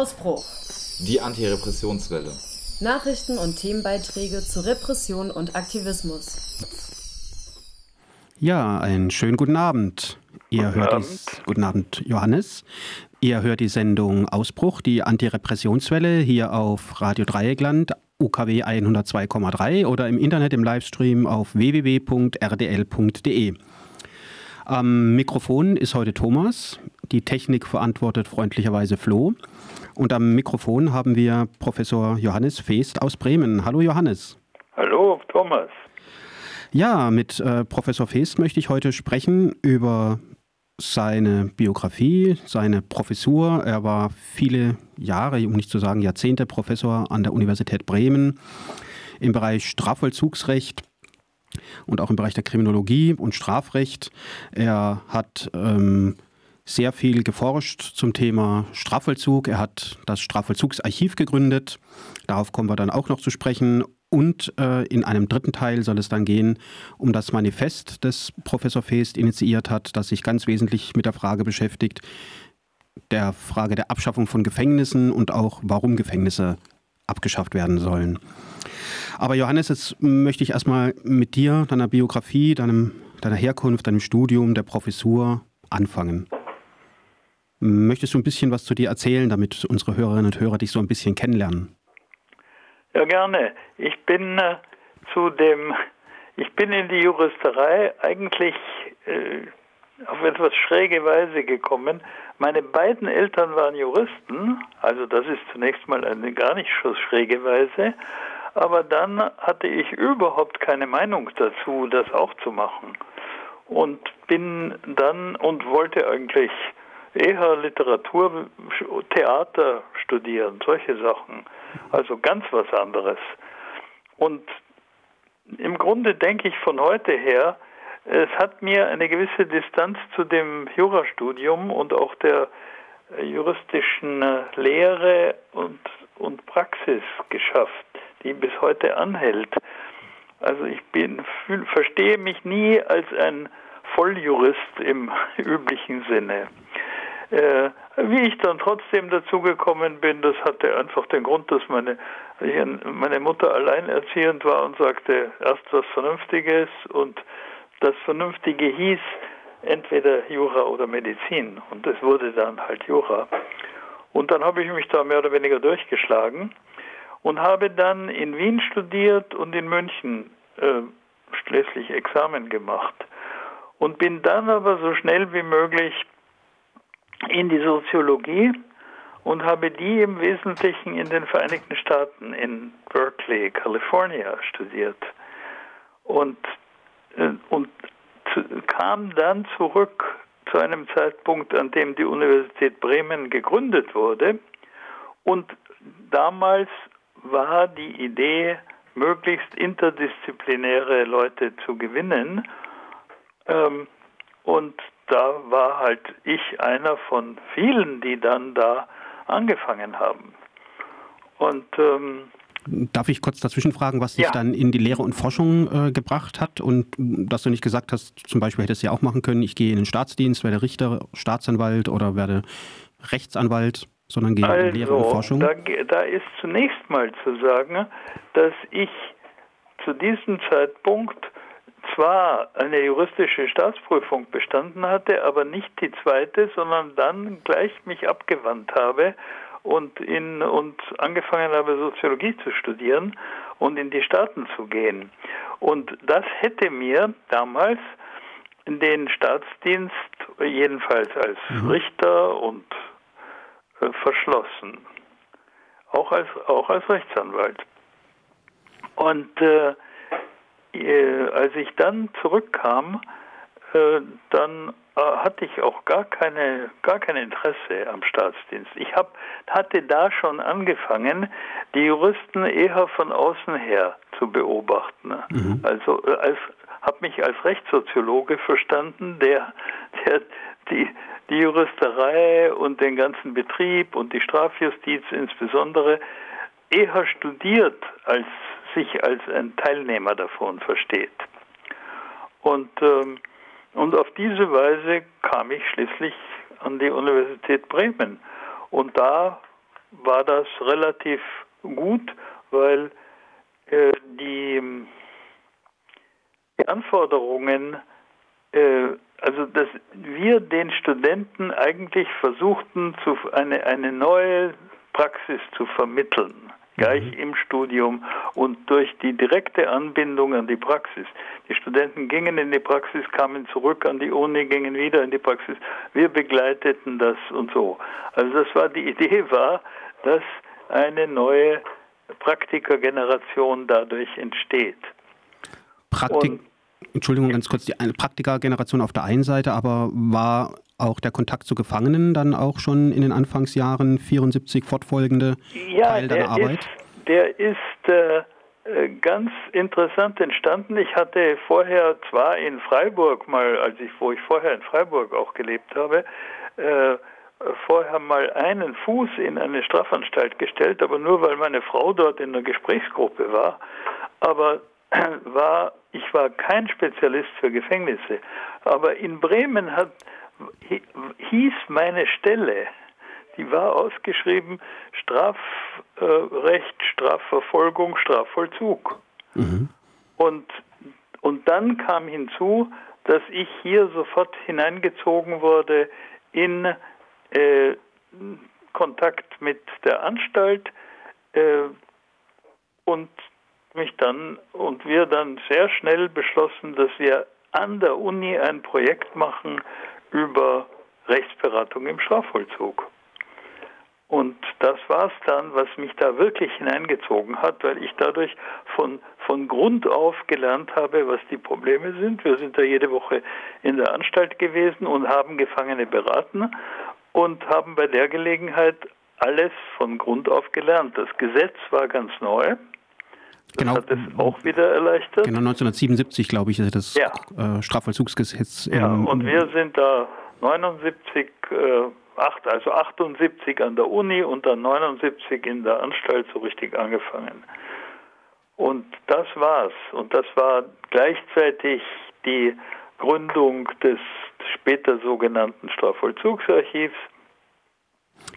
Ausbruch. Die Antirepressionswelle. Nachrichten und Themenbeiträge zu Repression und Aktivismus. Ja, einen schönen guten Abend. Ihr guten hört Abend. dies, guten Abend, Johannes. Ihr hört die Sendung Ausbruch, die Antirepressionswelle hier auf Radio Dreieckland, UKW 102,3 oder im Internet im Livestream auf www.rdl.de. Am Mikrofon ist heute Thomas. Die Technik verantwortet freundlicherweise Flo. Und am Mikrofon haben wir Professor Johannes Feest aus Bremen. Hallo Johannes. Hallo, Thomas. Ja, mit äh, Professor Feest möchte ich heute sprechen über seine Biografie, seine Professur. Er war viele Jahre, um nicht zu sagen Jahrzehnte, Professor an der Universität Bremen im Bereich Strafvollzugsrecht und auch im Bereich der Kriminologie und Strafrecht. Er hat ähm, sehr viel geforscht zum Thema Strafvollzug. Er hat das Strafvollzugsarchiv gegründet. Darauf kommen wir dann auch noch zu sprechen. Und äh, in einem dritten Teil soll es dann gehen um das Manifest, das Professor Feest initiiert hat, das sich ganz wesentlich mit der Frage beschäftigt, der Frage der Abschaffung von Gefängnissen und auch warum Gefängnisse abgeschafft werden sollen. Aber Johannes, jetzt möchte ich erstmal mit dir, deiner Biografie, deinem, deiner Herkunft, deinem Studium, der Professur anfangen. Möchtest du ein bisschen was zu dir erzählen, damit unsere Hörerinnen und Hörer dich so ein bisschen kennenlernen? Ja, gerne. Ich bin äh, zu dem, ich bin in die Juristerei eigentlich äh, auf etwas schräge Weise gekommen. Meine beiden Eltern waren Juristen, also das ist zunächst mal eine gar nicht so schräge Weise, aber dann hatte ich überhaupt keine Meinung dazu, das auch zu machen. Und bin dann und wollte eigentlich eher Literatur, Theater studieren, solche Sachen. Also ganz was anderes. Und im Grunde denke ich von heute her, es hat mir eine gewisse Distanz zu dem Jurastudium und auch der juristischen Lehre und, und Praxis geschafft, die bis heute anhält. Also ich bin, fühl, verstehe mich nie als ein Volljurist im üblichen Sinne. Äh, wie ich dann trotzdem dazu gekommen bin, das hatte einfach den Grund, dass meine, meine Mutter alleinerziehend war und sagte, erst was Vernünftiges und das Vernünftige hieß entweder Jura oder Medizin und es wurde dann halt Jura. Und dann habe ich mich da mehr oder weniger durchgeschlagen und habe dann in Wien studiert und in München äh, schließlich Examen gemacht und bin dann aber so schnell wie möglich in die Soziologie und habe die im Wesentlichen in den Vereinigten Staaten in Berkeley, California studiert. Und, äh, und zu, kam dann zurück zu einem Zeitpunkt, an dem die Universität Bremen gegründet wurde. Und damals war die Idee, möglichst interdisziplinäre Leute zu gewinnen. Ähm, und da war halt ich einer von vielen, die dann da angefangen haben. Und ähm, Darf ich kurz dazwischen fragen, was dich Ja. dann in die Lehre und Forschung äh, gebracht hat und mm, dass du nicht gesagt hast, zum Beispiel hättest du ja auch machen können, ich gehe in den Staatsdienst, werde Richter, Staatsanwalt oder werde Rechtsanwalt, sondern gehe in Lehre und also, Forschung? da, da ist zunächst mal zu sagen, dass ich zu diesem Zeitpunkt zwar eine juristische Staatsprüfung bestanden hatte, aber nicht die zweite, sondern dann gleich mich abgewandt habe und in und angefangen habe Soziologie zu studieren und in die Staaten zu gehen. Und das hätte mir damals den Staatsdienst jedenfalls als Richter und äh, verschlossen, auch als auch als Rechtsanwalt. Und äh, äh, als ich dann zurückkam, äh, dann äh, hatte ich auch gar keine gar kein Interesse am Staatsdienst. Ich hab, hatte da schon angefangen, die Juristen eher von außen her zu beobachten. Also äh, als habe mich als Rechtssoziologe verstanden, der, der die, die Juristerei und den ganzen Betrieb und die Strafjustiz insbesondere eher studiert, als sich als ein Teilnehmer davon versteht. Und, ähm, und auf diese Weise kam ich schließlich an die Universität Bremen. Und da war das relativ gut, weil äh, die, die, Anforderungen, äh, also dass wir den Studenten eigentlich versuchten, zu, eine, eine neue Praxis zu vermitteln gleich mhm. im Studium und durch die direkte Anbindung an die Praxis. Die Studenten gingen in die Praxis, kamen zurück an die Uni, gingen wieder in die Praxis. Wir begleiteten das und so. Also das war die Idee war, dass eine neue Praktikergeneration dadurch entsteht. Praktik und, Entschuldigung, ganz kurz, die Praktikergeneration auf der einen Seite, aber war auch der Kontakt zu Gefangenen dann auch schon in den Anfangsjahren 74 fortfolgende ja, Teil deiner Arbeit? Ist, der ist äh, äh, ganz interessant entstanden. Ich hatte vorher zwar in Freiburg mal, als ich, wo ich vorher in Freiburg auch gelebt habe, äh, vorher mal einen Fuß in eine Strafanstalt gestellt, aber nur weil meine Frau dort in einer Gesprächsgruppe war. Aber war, ich war kein Spezialist für Gefängnisse. Aber in Bremen hat hieß meine Stelle, die war ausgeschrieben Strafrecht, Strafverfolgung, Strafvollzug. Mhm. Und, und dann kam hinzu, dass ich hier sofort hineingezogen wurde in äh, Kontakt mit der Anstalt äh, und mich dann und wir dann sehr schnell beschlossen, dass wir an der Uni ein Projekt machen über Rechtsberatung im Strafvollzug. Und das war es dann, was mich da wirklich hineingezogen hat, weil ich dadurch von, von Grund auf gelernt habe, was die Probleme sind. Wir sind da jede Woche in der Anstalt gewesen und haben Gefangene beraten und haben bei der Gelegenheit alles von Grund auf gelernt. Das Gesetz war ganz neu. Das genau. hat es auch wieder erleichtert. Genau, 1977, glaube ich, ist das ja. äh, Strafvollzugsgesetz. Ja, und wir sind da 79, äh, 8, also 78 an der Uni und dann 79 in der Anstalt so richtig angefangen. Und das war's. Und das war gleichzeitig die Gründung des später sogenannten Strafvollzugsarchivs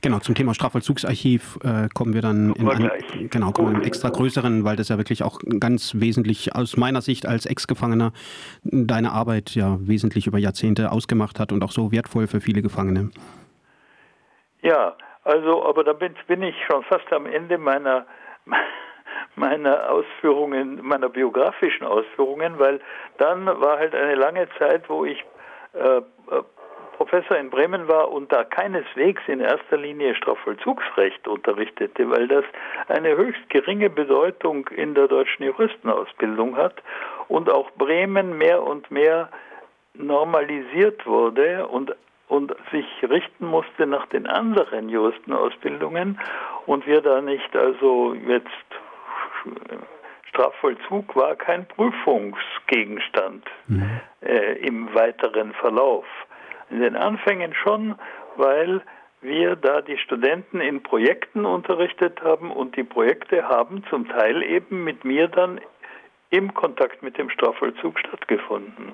Genau, zum Thema Strafvollzugsarchiv äh, kommen wir dann in einen, genau, kommen in einen extra größeren, weil das ja wirklich auch ganz wesentlich aus meiner Sicht als Ex-Gefangener deine Arbeit ja wesentlich über Jahrzehnte ausgemacht hat und auch so wertvoll für viele Gefangene. Ja, also, aber da bin, bin ich schon fast am Ende meiner meiner Ausführungen, meiner biografischen Ausführungen, weil dann war halt eine lange Zeit, wo ich äh, äh Professor in Bremen war und da keineswegs in erster Linie Strafvollzugsrecht unterrichtete, weil das eine höchst geringe Bedeutung in der deutschen Juristenausbildung hat und auch Bremen mehr und mehr normalisiert wurde und und sich richten musste nach den anderen Juristenausbildungen und wir da nicht also jetzt Strafvollzug war kein Prüfungsgegenstand mhm. äh, im weiteren Verlauf. In den Anfängen schon, weil wir da die Studenten in Projekten unterrichtet haben und die Projekte haben zum Teil eben mit mir dann im Kontakt mit dem Strafvollzug stattgefunden.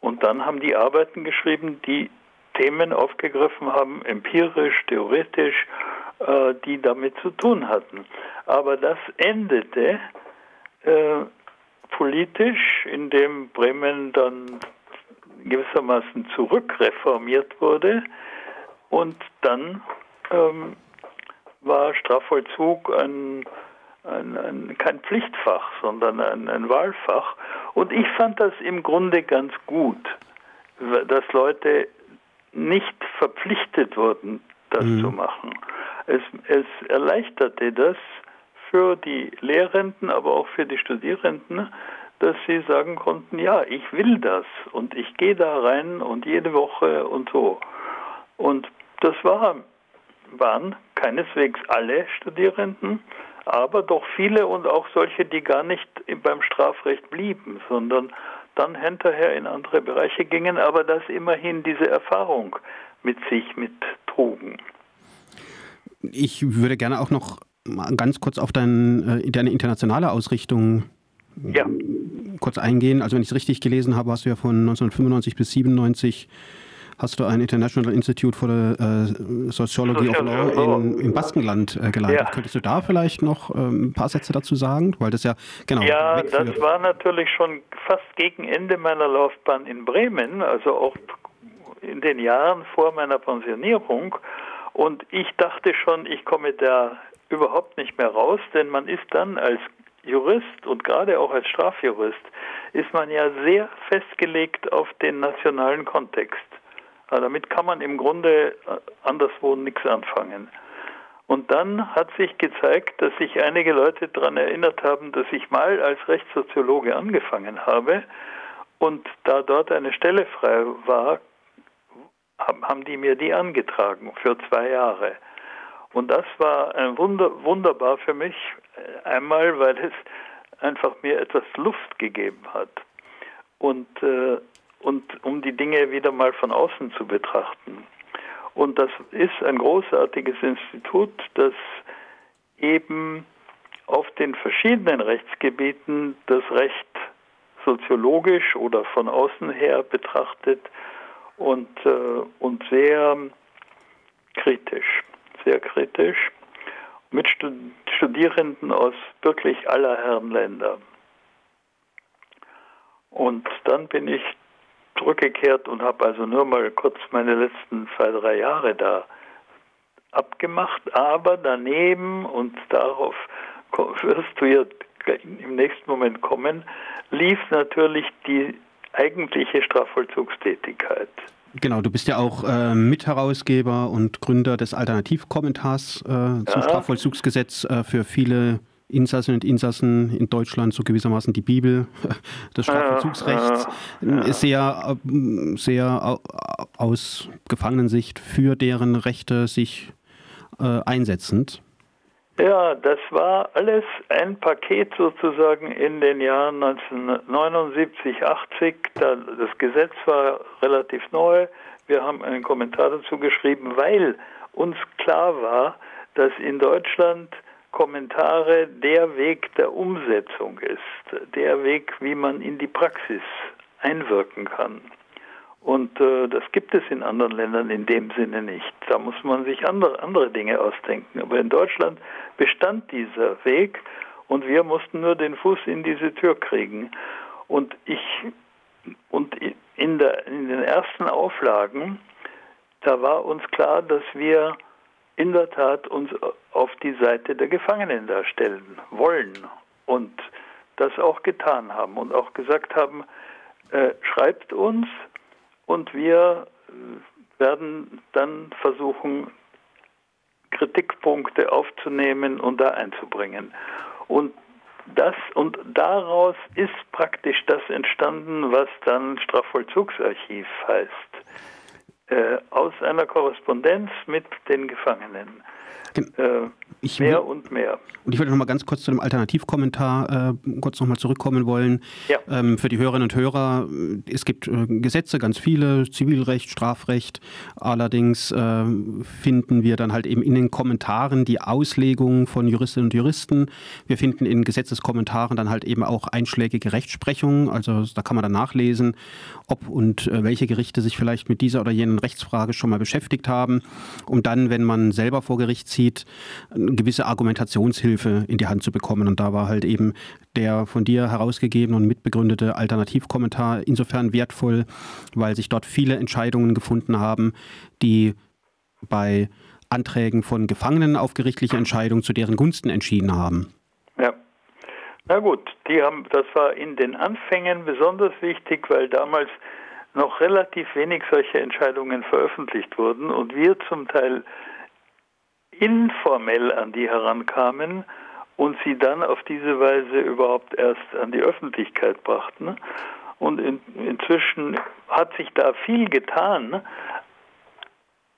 Und dann haben die Arbeiten geschrieben, die Themen aufgegriffen haben, empirisch, theoretisch, äh, die damit zu tun hatten. Aber das endete äh, politisch, indem Bremen dann gewissermaßen zurückreformiert wurde. Und dann ähm, war Strafvollzug ein, ein, ein, kein Pflichtfach, sondern ein, Wahlfach. Und ich fand das im Grunde ganz gut, dass Leute nicht verpflichtet wurden, das mhm. zu machen. Es, es erleichterte das für die Lehrenden, aber auch für die Studierenden, dass sie sagen konnten, ja, ich will das und ich gehe da rein und jede Woche und so. Und das war, waren keineswegs alle Studierenden, aber doch viele und auch solche, die gar nicht beim Strafrecht blieben, sondern dann hinterher in andere Bereiche gingen, aber das immerhin diese Erfahrung mit sich mittrugen. Ich würde gerne auch noch ganz kurz auf dein, äh, deine internationale Ausrichtung ja. kurz eingehen. Also wenn ich es richtig gelesen habe, hast du ja von 1995 bis 97 hast du ein International Institute for the uh, Sociology of Law in, im Baskenland äh, geleitet. Ja. Könntest du da vielleicht noch äh, ein paar Sätze dazu sagen? Weil das ja, genau. Ja, das war natürlich schon fast gegen Ende meiner Laufbahn in Bremen, also auch in den Jahren vor meiner Pensionierung. Und ich dachte schon, ich komme da überhaupt nicht mehr raus, denn man ist dann als Jurist und gerade auch als Strafjurist ist man ja sehr festgelegt auf den nationalen Kontext. Also damit kann man im Grunde äh, anderswo nichts anfangen. Und dann hat sich gezeigt, dass sich einige Leute daran erinnert haben, dass ich mal als Rechtssoziologe angefangen habe und da dort eine Stelle frei war, haben die mir die angetragen für zwei Jahre. Und das war ein Wunder, wunderbar für mich. Einmal, weil es einfach mir etwas Luft gegeben hat. Und, äh, und um die Dinge wieder mal von außen zu betrachten. Und das ist ein großartiges Institut, das eben auf den verschiedenen Rechtsgebieten das Recht soziologisch oder von außen her betrachtet und, äh, und sehr kritisch, sehr kritisch mit Studierenden aus wirklich aller Herren Länder. Und dann bin ich zurückgekehrt und habe also nur mal kurz meine letzten zwei, drei Jahre da abgemacht, aber daneben, und darauf wirst du ja im nächsten Moment kommen, lief natürlich die eigentliche Strafvollzugstätigkeit. Genau, du bist ja auch äh, Mitherausgeber und Gründer des Alternativkommentars äh, zum ja. Strafvollzugsgesetz äh, für viele Insassen und Insassen in Deutschland, so gewissermaßen die Bibel des Strafvollzugsrechts, ja, sehr, äh, sehr aus Gefangenensicht für deren Rechte sich äh, einsetzend. Ja, das war alles ein Paket sozusagen in den Jahren 1979, 80. Da, das Gesetz war relativ neu. Wir haben einen Kommentar dazu geschrieben, weil uns klar war, dass in Deutschland Kommentare der Weg der Umsetzung ist, der Weg, wie man in die Praxis einwirken kann. Und äh, das gibt es in anderen Ländern in dem Sinne nicht. Da muss man sich andere, andere Dinge ausdenken. Aber in Deutschland bestand dieser Weg und wir mussten nur den Fuß in diese Tür kriegen. Und ich und in, der, in den ersten Auflagen, da war uns klar, dass wir in der Tat uns auf die Seite der Gefangenen darstellen wollen und das auch getan haben und auch gesagt haben, äh, schreibt uns, und wir äh, werden dann versuchen, Kritikpunkte aufzunehmen und da einzubringen. Und das und daraus ist praktisch das entstanden, was dann Strafvollzugsarchiv heißt. Äh, aus einer Korrespondenz mit den Gefangenen. Äh, ich mehr und mehr. Und ich würde noch mal ganz kurz zu dem Alternativkommentar äh, kurz noch mal zurückkommen wollen. Ja. Ähm, für die Hörerinnen und Hörer, äh, es gibt äh, Gesetze, ganz viele, Zivilrecht, Strafrecht. Allerdings äh, finden wir dann halt eben in den Kommentaren die Auslegung von Juristinnen und Juristen. Wir finden in Gesetzeskommentaren dann halt eben auch einschlägige Rechtsprechung. Also da kann man dann nachlesen, ob und äh, welche Gerichte sich vielleicht mit dieser oder jenen Rechtsfrage schon mal beschäftigt haben, um dann, wenn man selber vor Gericht zieht, gewisse Argumentationshilfe in die Hand zu bekommen. Und da war halt eben der von dir herausgegebene und mitbegründete Alternativkommentar insofern wertvoll, weil sich dort viele Entscheidungen gefunden haben, die bei Anträgen von Gefangenen auf gerichtliche Entscheidungen zu deren Gunsten entschieden haben. Ja. Na gut, die haben, das war in den Anfängen besonders wichtig, weil damals noch relativ wenig solche Entscheidungen veröffentlicht wurden und wir zum Teil informell an die herankamen und sie dann auf diese Weise überhaupt erst an die Öffentlichkeit brachten. Und in, inzwischen hat sich da viel getan.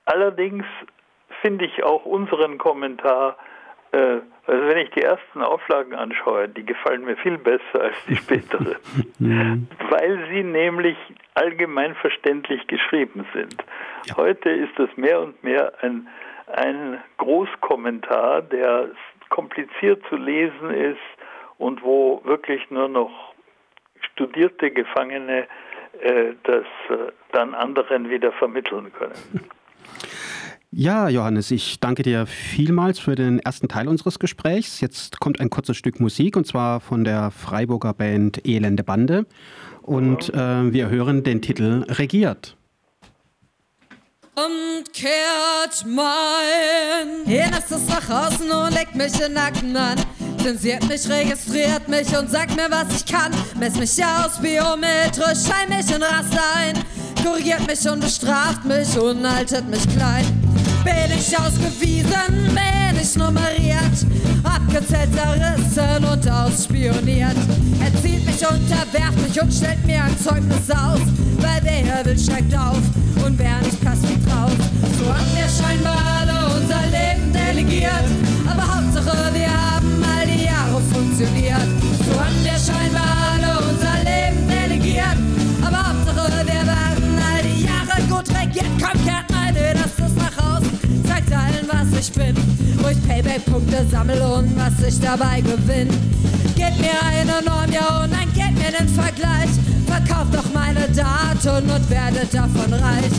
Allerdings finde ich auch unseren Kommentar, äh, also wenn ich die ersten Auflagen anschaue, die gefallen mir viel besser als die späteren, weil sie nämlich allgemein verständlich geschrieben sind. Ja. Heute ist es mehr und mehr ein ein Großkommentar, der kompliziert zu lesen ist und wo wirklich nur noch studierte Gefangene äh, das äh, dann anderen wieder vermitteln können. Ja, Johannes, ich danke dir vielmals für den ersten Teil unseres Gesprächs. Jetzt kommt ein kurzes Stück Musik und zwar von der Freiburger Band Elende Bande. Und äh, wir hören den Titel Regiert. Und kehrt mein Innerstes nach außen und legt mich in Nacken an. Zensiert mich, registriert mich und sagt mir, was ich kann. Mess mich aus, biometrisch, schein mich in Raster ein. Korrigiert mich und bestraft mich und haltet mich klein. Bin ich ausgewiesen, bin ich nummeriert, abgezählt, zerrissen und ausspioniert. Er zieht mich, unterwerft mich und stellt mir ein Zeugnis aus, weil wer will, steigt auf und wer nicht passt, fliegt raus. So haben wir scheinbar alle unser Leben delegiert, aber Hauptsache wir haben all die Jahre funktioniert. Ich bin. Wo ich Payback-Punkte sammle und was ich dabei gewinne. Gebt mir eine Norm, ja und dann gebt mir den Vergleich. Verkauft doch meine Daten und werdet davon reich.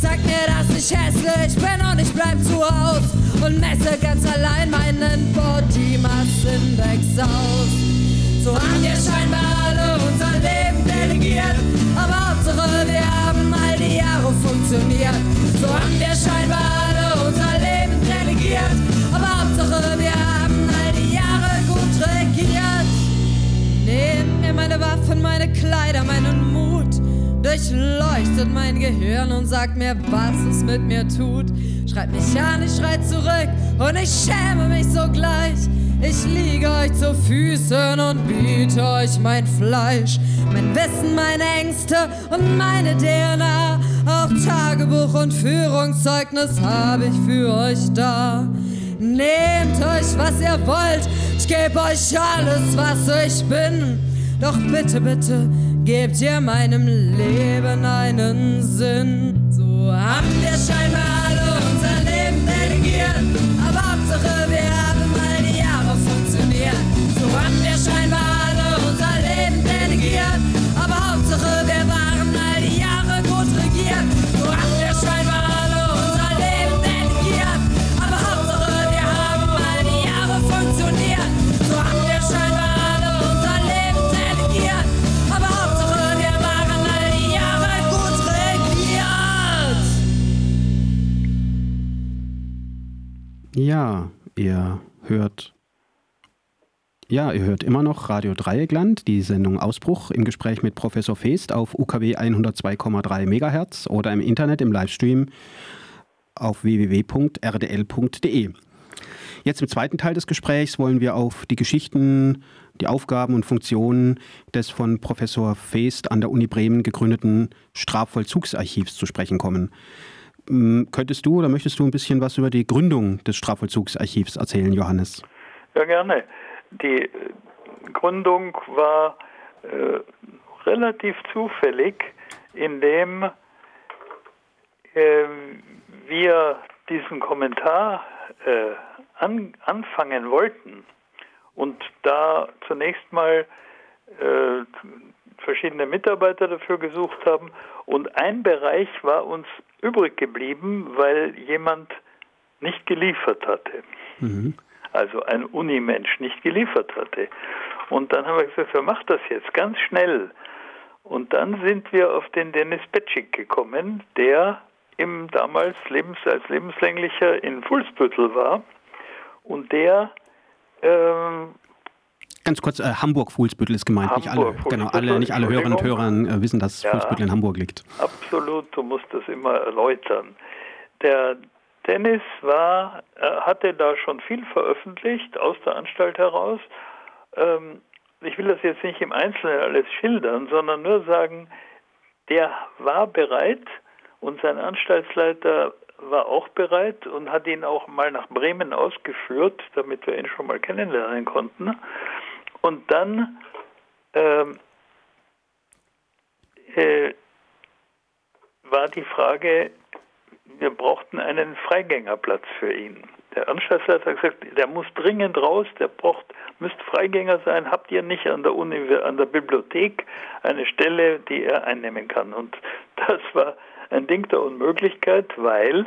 Sagt mir, dass ich hässlich bin und ich bleib zu Haus und messe ganz allein meinen Body Mass Index aus. So haben wir scheinbar alle unser Leben delegiert, aber Hauptsache wir haben all die Jahre funktioniert. So haben wir scheinbar alle unser Leben delegiert, aber Hauptsache wir haben all die Jahre gut regiert. Nehmt mir meine Waffen, meine Kleider, meinen Mut, durchleuchtet mein Gehirn und sagt mir, was es mit mir tut. Schreit mich an, ich schrei zurück und ich schäme mich sogleich. Ich liege euch zu Füßen und biete euch mein Fleisch, mein Wissen, meine Ängste und meine DNA. Tagebuch und Führungszeugnis habe ich für euch da. Nehmt euch, was ihr wollt, ich gebe euch alles, was ich bin. Doch bitte, bitte, gebt ihr meinem Leben einen Sinn. So haben wir scheinbar alle unser Leben delegiert, Ja, ihr hört. Ja, ihr hört immer noch Radio Dreieckland, die Sendung Ausbruch im Gespräch mit Professor Feest auf UKW 102,3 MHz oder im Internet im Livestream auf www.rdl.de. Jetzt im zweiten Teil des Gesprächs wollen wir auf die Geschichten, die Aufgaben und Funktionen des von Professor Feest an der Uni Bremen gegründeten Strafvollzugsarchivs zu sprechen kommen. Könntest du oder möchtest du ein bisschen was über die Gründung des Strafvollzugsarchivs erzählen, Johannes? Ja, gerne. Die äh, Gründung war äh, relativ zufällig, indem äh, wir diesen Kommentar äh, an, anfangen wollten und da zunächst mal äh, verschiedene Mitarbeiter dafür gesucht haben und ein Bereich war uns übrig geblieben, weil jemand nicht geliefert hatte. Also ein Unimensch nicht geliefert hatte. Und dann haben wir gesagt, wer macht das jetzt? Ganz schnell. Und dann sind wir auf den Dennis Petschik gekommen, der im damals Lebens, als Lebenslänglicher in Fuhlsbüttel war und der ähm, Ganz kurz, äh, Hamburg-Fuhlsbüttel ist gemeint. nicht alle, Hamburg, genau, alle, nicht alle Hörerinnen und Hörer äh, wissen, dass Ja. Fuhlsbüttel in Hamburg liegt. Absolut, du musst das immer erläutern. Der Dennis war, äh, hatte da schon viel veröffentlicht aus der Anstalt heraus. Ähm, ich will das jetzt nicht im Einzelnen alles schildern, sondern nur sagen, der war bereit und sein Anstaltsleiter war auch bereit und hat ihn auch mal nach Bremen ausgeführt, damit wir ihn schon mal kennenlernen konnten. Und dann ähm, äh, war die Frage, wir brauchten einen Freigängerplatz für ihn. der Anstaltsleiter hat gesagt, der muss dringend raus, der braucht, müsste Freigänger sein. Habt ihr nicht an der Uni, an der Bibliothek eine Stelle, die er einnehmen kann? Und das war ein Ding der Unmöglichkeit, weil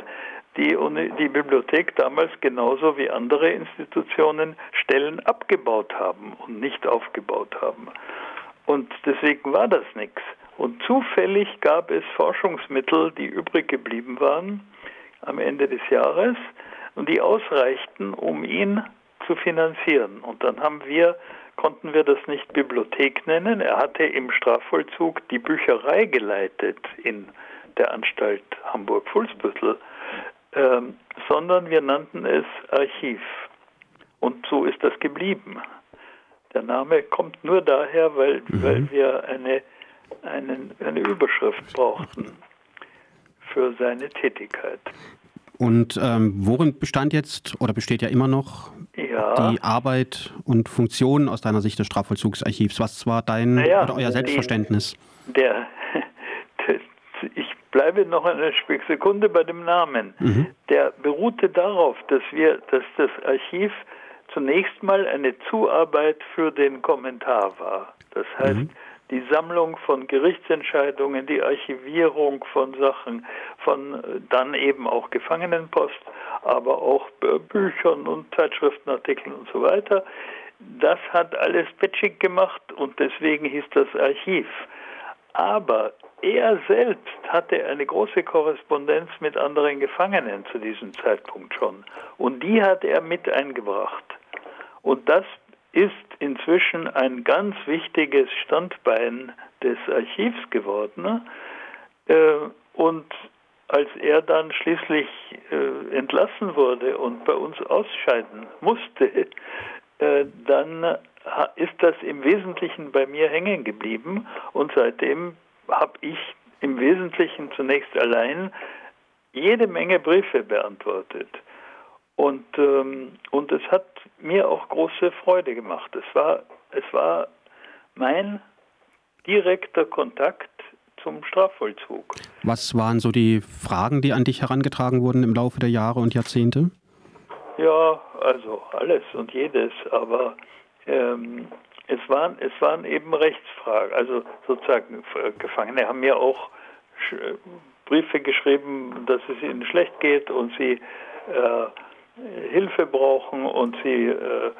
die, Uni, die Bibliothek damals genauso wie andere Institutionen Stellen abgebaut haben und nicht aufgebaut haben. Und deswegen war das nichts. Und zufällig gab es Forschungsmittel, die übrig geblieben waren am Ende des Jahres und die ausreichten, um ihn zu finanzieren. Und dann haben wir, konnten wir das nicht Bibliothek nennen. Er hatte im Strafvollzug die Bücherei geleitet in der Anstalt Hamburg-Fuhlsbüttel, ähm, sondern wir nannten es Archiv. Und so ist das geblieben. Der Name kommt nur daher, weil, mhm. weil wir eine, einen, eine Überschrift brauchten für seine Tätigkeit. Und ähm, worin bestand jetzt oder besteht ja immer noch ja. die Arbeit und Funktion aus deiner Sicht des Strafvollzugsarchivs? Was war dein naja, oder euer Selbstverständnis? Der, ich bleibe noch eine Sekunde bei dem Namen. Mhm. Der beruhte darauf, dass wir, dass das Archiv zunächst mal eine Zuarbeit für den Kommentar war. Das heißt, mhm die Sammlung von Gerichtsentscheidungen, die Archivierung von Sachen, von äh, dann eben auch Gefangenenpost, aber auch Büchern und Zeitschriftenartikeln und so weiter. Das hat alles Petschik gemacht und deswegen hieß das Archiv. Aber er selbst hatte eine große Korrespondenz mit anderen Gefangenen zu diesem Zeitpunkt schon. Und die hat er mit eingebracht. Und das ist inzwischen ein ganz wichtiges Standbein des Archivs geworden. Äh, und als er dann schließlich äh, entlassen wurde und bei uns ausscheiden musste, äh, dann ist das im Wesentlichen bei mir hängen geblieben und seitdem habe ich im Wesentlichen zunächst allein jede Menge Briefe beantwortet. Und, ähm, und es hat mir auch große Freude gemacht. Es war, es war mein direkter Kontakt zum Strafvollzug. Was waren so die Fragen, die an dich herangetragen wurden im Laufe der Jahre und Jahrzehnte? Ja, also alles und jedes, aber ähm, es, waren, es waren eben Rechtsfragen. Also sozusagen, Gefangene haben mir auch Briefe geschrieben, dass es ihnen schlecht geht und sie äh, Hilfe brauchen und sie äh,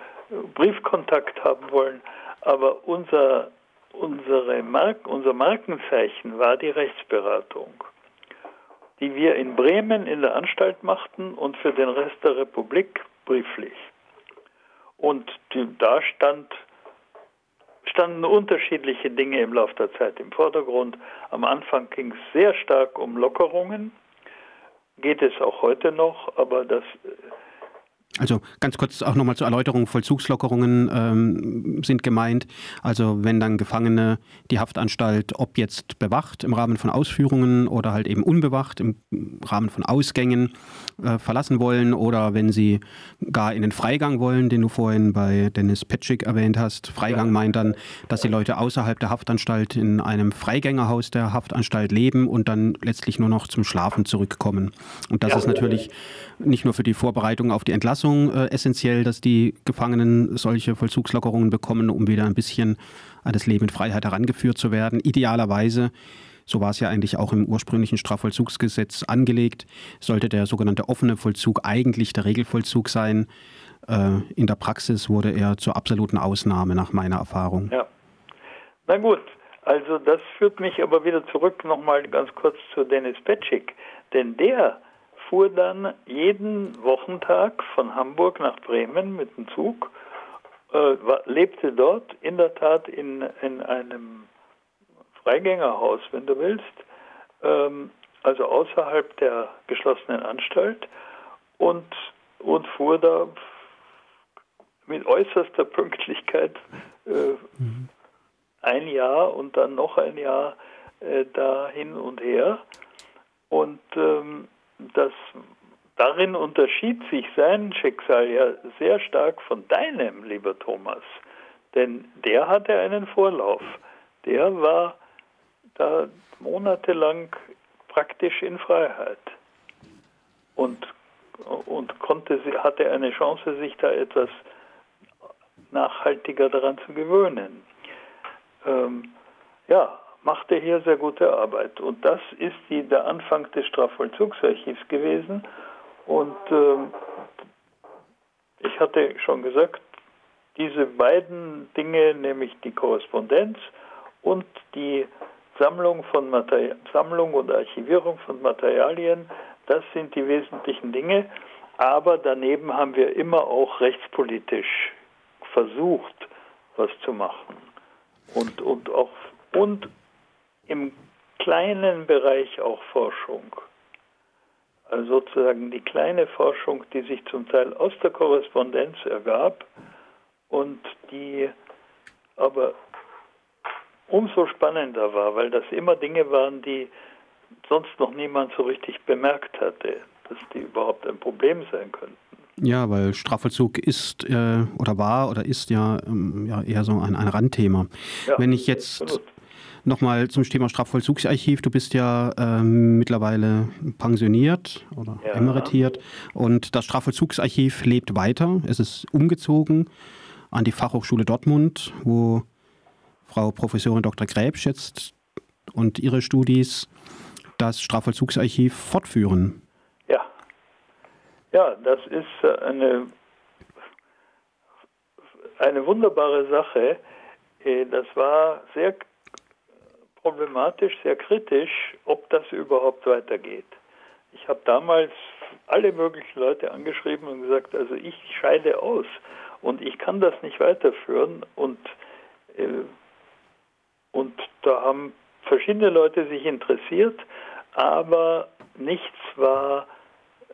Briefkontakt haben wollen. Aber unser, unsere Mark unser Markenzeichen war die Rechtsberatung, die wir in Bremen in der Anstalt machten und für den Rest der Republik brieflich. Und die, da stand, standen unterschiedliche Dinge im Laufe der Zeit im Vordergrund. Am Anfang ging es sehr stark um Lockerungen, geht es auch heute noch, aber das also ganz kurz auch nochmal zur Erläuterung, Vollzugslockerungen ähm, sind gemeint. Also wenn dann Gefangene die Haftanstalt, ob jetzt bewacht im Rahmen von Ausführungen oder halt eben unbewacht im Rahmen von Ausgängen äh, verlassen wollen oder wenn sie gar in den Freigang wollen, den du vorhin bei Dennis Petschik erwähnt hast. Freigang meint dann, dass die Leute außerhalb der Haftanstalt in einem Freigängerhaus der Haftanstalt leben und dann letztlich nur noch zum Schlafen zurückkommen. Und das ist natürlich nicht nur für die Vorbereitung auf die Entlassung äh, essentiell, dass die Gefangenen solche Vollzugslockerungen bekommen, um wieder ein bisschen an das Leben in Freiheit herangeführt zu werden. Idealerweise, so war es ja eigentlich auch im ursprünglichen Strafvollzugsgesetz angelegt, sollte der sogenannte offene Vollzug eigentlich der Regelvollzug sein. Äh, in der Praxis wurde er zur absoluten Ausnahme nach meiner Erfahrung. Ja. Na gut, also das führt mich aber wieder zurück nochmal ganz kurz zu Dennis Petschik. Denn der fuhr dann jeden Wochentag von Hamburg nach Bremen mit dem Zug, äh, lebte dort in der Tat in, in einem Freigängerhaus, wenn du willst, ähm, also außerhalb der geschlossenen Anstalt und, und fuhr da mit äußerster Pünktlichkeit äh, mhm. ein Jahr und dann noch ein Jahr äh, da hin und her. Und ähm, das darin unterschied sich sein Schicksal ja sehr stark von deinem, lieber Thomas. Denn der hatte einen Vorlauf. Der war da monatelang praktisch in Freiheit. Und und konnte, hatte eine Chance, sich da etwas nachhaltiger daran zu gewöhnen. Ähm, ja, machte hier sehr gute Arbeit. Und das ist die, der Anfang des Strafvollzugsarchivs gewesen. Und ähm, ich hatte schon gesagt, diese beiden Dinge, nämlich die Korrespondenz und die Sammlung, von Materi Sammlung und Archivierung von Materialien, das sind die wesentlichen Dinge. Aber daneben haben wir immer auch rechtspolitisch versucht, was zu machen. Und, und, auch, und im kleinen Bereich auch Forschung. Also sozusagen die kleine Forschung, die sich zum Teil aus der Korrespondenz ergab und die aber umso spannender war, weil das immer Dinge waren, die sonst noch niemand so richtig bemerkt hatte, dass die überhaupt ein Problem sein könnten. Ja, weil Strafvollzug ist äh, oder war oder ist ja, ähm, ja eher so ein, ein Randthema. Ja, Wenn ich jetzt nochmal zum Thema Strafvollzugsarchiv, du bist ja ähm, mittlerweile pensioniert oder ja. emeritiert und das Strafvollzugsarchiv lebt weiter. Es ist umgezogen an die Fachhochschule Dortmund, wo Frau Professorin Dr. Gräbsch jetzt und ihre Studis das Strafvollzugsarchiv fortführen. Ja, ja, das ist äh, eine, eine wunderbare Sache. Äh, das war sehr problematisch, sehr kritisch, ob das überhaupt weitergeht. Ich habe damals alle möglichen Leute angeschrieben und gesagt, also ich scheide aus und ich kann das nicht weiterführen und äh, und da haben verschiedene Leute sich interessiert, aber nichts war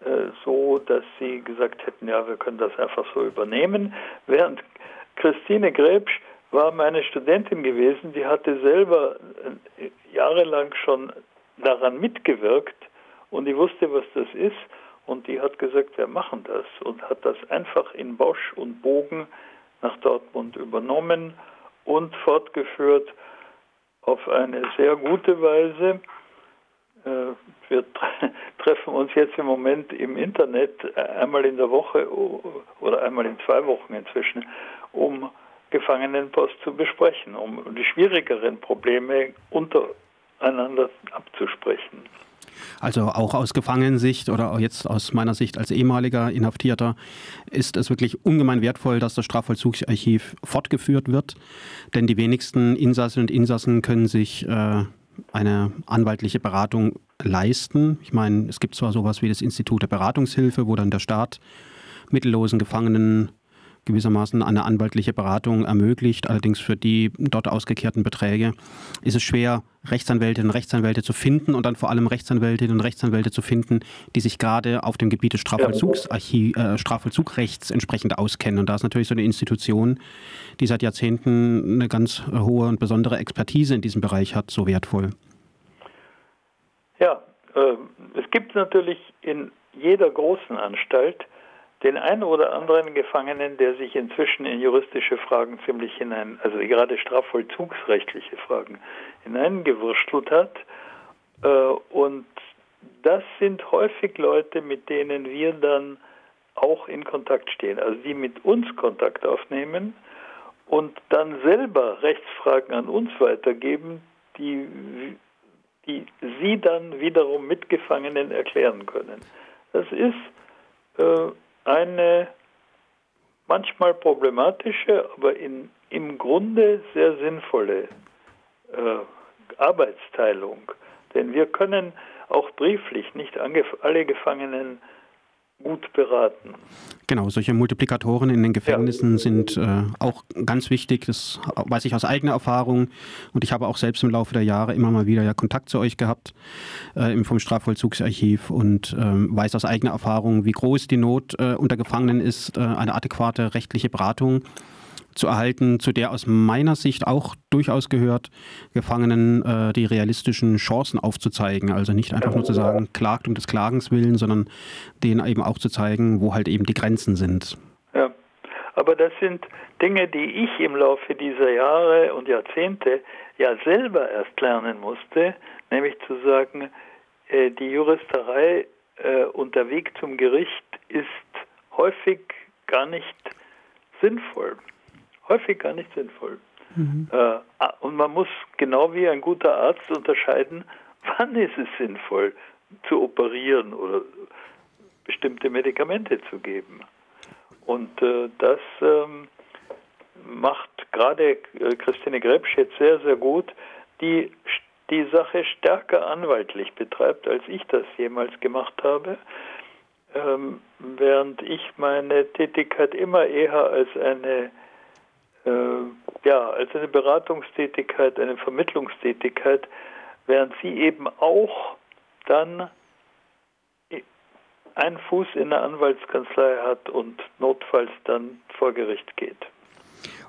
äh, so, dass sie gesagt hätten, ja, wir können das einfach so übernehmen. Während Christine Gräbsch war meine Studentin gewesen, die hatte selber äh, jahrelang schon daran mitgewirkt und die wusste, was das ist und die hat gesagt, wir machen das und hat das einfach in Bosch und Bogen nach Dortmund übernommen und fortgeführt auf eine sehr gute Weise. Äh, wir treffen uns jetzt im Moment im Internet äh, einmal in der Woche oder einmal in zwei Wochen inzwischen, um Gefangenenpost zu besprechen, um die schwierigeren Probleme untereinander abzusprechen. Also auch aus Gefangenensicht oder jetzt aus meiner Sicht als ehemaliger Inhaftierter ist es wirklich ungemein wertvoll, dass das Strafvollzugsarchiv fortgeführt wird. Denn die wenigsten Insassen und Insassen können sich äh, eine anwaltliche Beratung leisten. Ich meine, es gibt zwar sowas wie das Institut der Beratungshilfe, wo dann der Staat mittellosen Gefangenen gewissermaßen eine anwaltliche Beratung ermöglicht. Allerdings für die dort ausgekehrten Beträge ist es schwer, Rechtsanwältinnen und Rechtsanwälte zu finden und dann vor allem Rechtsanwältinnen und Rechtsanwälte zu finden, die sich gerade auf dem Gebiet des Strafvollzugsarchiv, äh, Strafvollzugrechts entsprechend auskennen. Und da ist natürlich so eine Institution, die seit Jahrzehnten eine ganz hohe und besondere Expertise in diesem Bereich hat, so wertvoll. Ja, äh, es gibt natürlich in jeder großen Anstalt den einen oder anderen Gefangenen, der sich inzwischen in juristische Fragen ziemlich hinein, also gerade strafvollzugsrechtliche Fragen hineingewurschtelt hat. Äh, und das sind häufig Leute, mit denen wir dann auch in Kontakt stehen, also die mit uns Kontakt aufnehmen und dann selber Rechtsfragen an uns weitergeben, die, die sie dann wiederum Mitgefangenen erklären können. Das ist äh, eine manchmal problematische, aber in, im Grunde sehr sinnvolle äh, Arbeitsteilung. Denn wir können auch brieflich nicht alle Gefangenen gut beraten. Genau, solche Multiplikatoren in den Gefängnissen ja. sind äh, auch ganz wichtig. Das weiß ich aus eigener Erfahrung. Und ich habe auch selbst im Laufe der Jahre immer mal wieder ja Kontakt zu euch gehabt äh, vom Strafvollzugsarchiv und äh, weiß aus eigener Erfahrung, wie groß die Not äh, unter Gefangenen ist, äh, eine adäquate rechtliche Beratung zu erhalten, zu der aus meiner Sicht auch durchaus gehört, Gefangenen äh, die realistischen Chancen aufzuzeigen. Also nicht einfach nur zu sagen, klagt um des Klagens willen, sondern denen eben auch zu zeigen, wo halt eben die Grenzen sind. Ja, aber das sind Dinge, die ich im Laufe dieser Jahre und Jahrzehnte ja selber erst lernen musste, nämlich zu sagen, äh, die Juristerei äh, und der Weg zum Gericht ist häufig gar nicht sinnvoll. Häufig gar nicht sinnvoll. Mhm. Äh, und man muss genau wie ein guter Arzt unterscheiden, wann ist es sinnvoll zu operieren oder bestimmte Medikamente zu geben. Und äh, das ähm, macht gerade äh, Christine Grebsch jetzt sehr, sehr gut, die die Sache stärker anwaltlich betreibt, als ich das jemals gemacht habe, ähm, während ich meine Tätigkeit immer eher als eine ja, als eine Beratungstätigkeit, eine Vermittlungstätigkeit, während sie eben auch dann einen Fuß in der Anwaltskanzlei hat und notfalls dann vor Gericht geht.